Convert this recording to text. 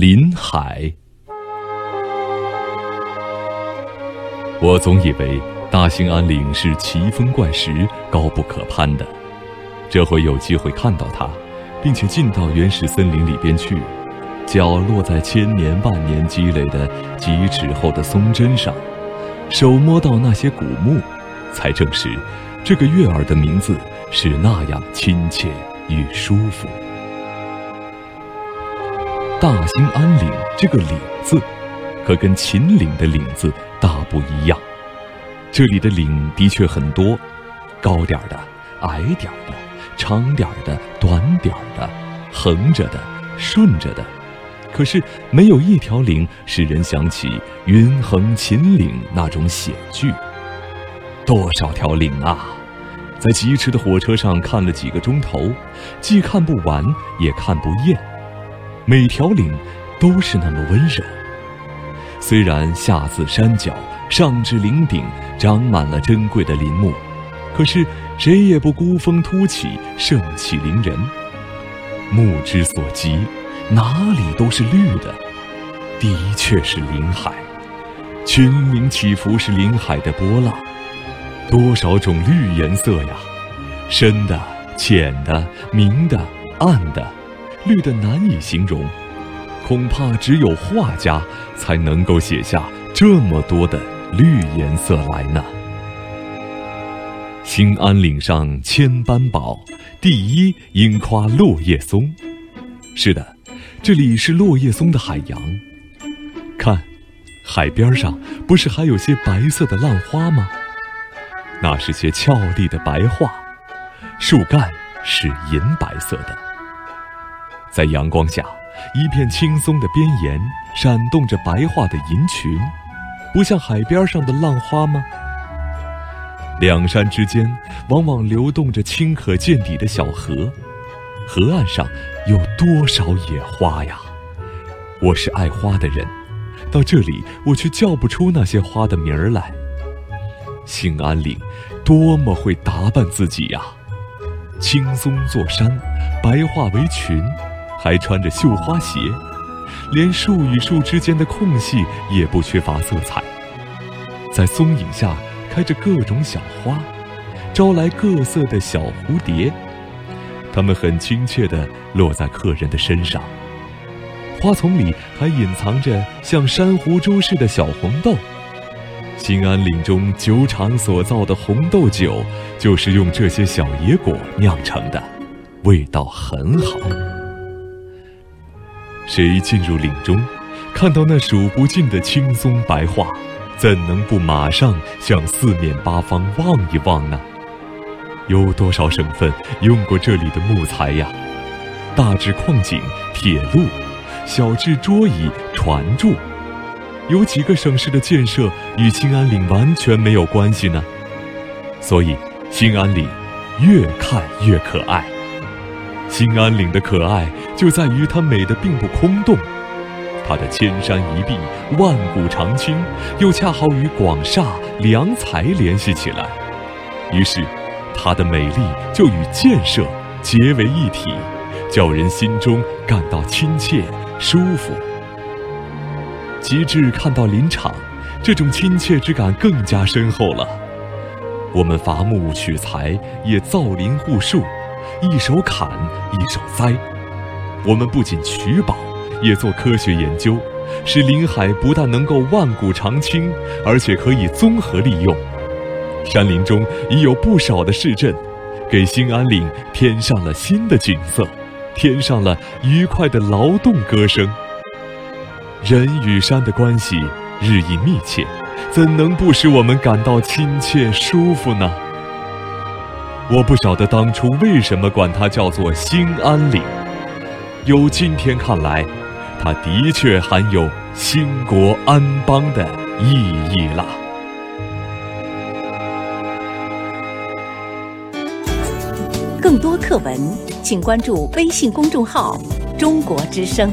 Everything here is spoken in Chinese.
林海。我总以为大兴安岭是奇峰怪石、高不可攀的，这回有机会看到它，并且进到原始森林里边去，脚落在千年万年积累的几尺厚的松针上，手摸到那些古木，才证实这个悦耳的名字是那样亲切与舒服。大兴安岭这个“岭”字，可跟秦岭的“岭”字大不一样。这里的岭的确很多，高点儿的、矮点儿的、长点儿的、短点儿的、横着的、顺着的，可是没有一条岭使人想起云横秦岭那种险峻。多少条岭啊！在疾驰的火车上看了几个钟头，既看不完，也看不厌。每条岭都是那么温柔，虽然下自山脚，上至岭顶，长满了珍贵的林木，可是谁也不孤峰突起，盛气凌人。目之所及，哪里都是绿的，的确是林海。群岭起伏是林海的波浪，多少种绿颜色呀！深的、浅的、明的、暗的。绿的难以形容，恐怕只有画家才能够写下这么多的绿颜色来呢。兴安岭上千般宝，第一应夸落叶松。是的，这里是落叶松的海洋。看，海边上不是还有些白色的浪花吗？那是些俏丽的白桦，树干是银白色的。在阳光下，一片轻松的边沿闪动着白桦的银裙，不像海边上的浪花吗？两山之间往往流动着清可见底的小河，河岸上有多少野花呀！我是爱花的人，到这里我却叫不出那些花的名儿来。兴安岭多么会打扮自己呀！青松作衫，白桦为裙。还穿着绣花鞋，连树与树之间的空隙也不缺乏色彩。在松影下开着各种小花，招来各色的小蝴蝶，它们很亲切地落在客人的身上。花丛里还隐藏着像珊瑚珠似的小红豆。兴安岭中酒厂所造的红豆酒，就是用这些小野果酿成的，味道很好。谁进入岭中，看到那数不尽的青松白桦，怎能不马上向四面八方望一望呢？有多少省份用过这里的木材呀？大至矿井、铁路，小至桌椅、船柱，有几个省市的建设与兴安岭完全没有关系呢？所以，兴安岭越看越可爱。兴安岭的可爱就在于它美的并不空洞，它的千山一碧、万古长青，又恰好与广厦良才联系起来，于是，它的美丽就与建设结为一体，叫人心中感到亲切舒服。及至看到林场，这种亲切之感更加深厚了。我们伐木取材，也造林护树。一手砍，一手栽，我们不仅取宝，也做科学研究，使林海不但能够万古长青，而且可以综合利用。山林中已有不少的市镇，给兴安岭添上了新的景色，添上了愉快的劳动歌声。人与山的关系日益密切，怎能不使我们感到亲切舒服呢？我不晓得当初为什么管它叫做兴安岭，由今天看来，它的确含有兴国安邦的意义啦。更多课文，请关注微信公众号“中国之声”。